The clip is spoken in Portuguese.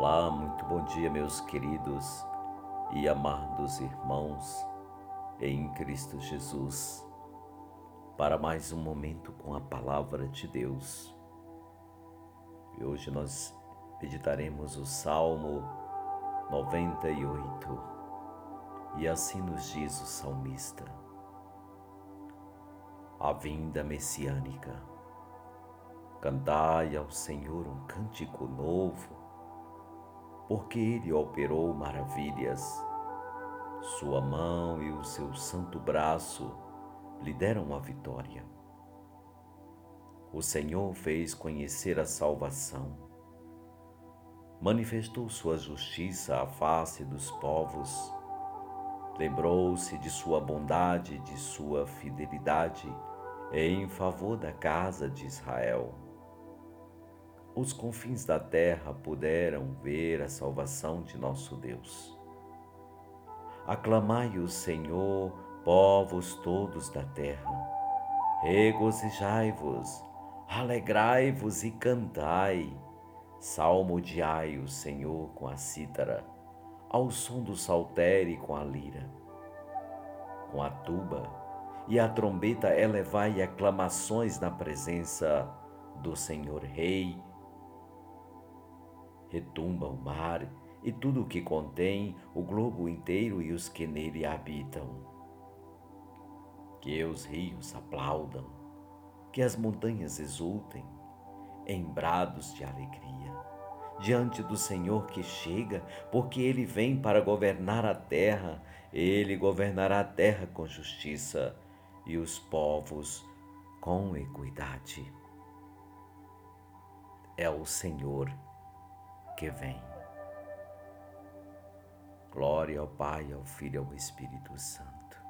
Olá, muito bom dia, meus queridos e amados irmãos em Cristo Jesus, para mais um momento com a palavra de Deus. E hoje nós meditaremos o Salmo 98, e assim nos diz o salmista: A vinda messiânica. Cantai ao Senhor um cântico novo porque ele operou maravilhas. Sua mão e o seu santo braço lhe deram a vitória. O Senhor fez conhecer a salvação. Manifestou sua justiça à face dos povos. Lembrou-se de sua bondade e de sua fidelidade em favor da casa de Israel os confins da terra puderam ver a salvação de nosso Deus. Aclamai o Senhor, povos todos da terra. Regozijai-vos, alegrai-vos e cantai. Salmodiai o Senhor com a cítara, ao som do saltério e com a lira. Com a tuba e a trombeta elevai aclamações na presença do Senhor Rei retumba o mar e tudo o que contém, o globo inteiro e os que nele habitam. Que os rios aplaudam, que as montanhas exultem, em brados de alegria, diante do Senhor que chega, porque ele vem para governar a terra, ele governará a terra com justiça e os povos com equidade. É o Senhor que vem. Glória ao Pai, ao Filho e ao Espírito Santo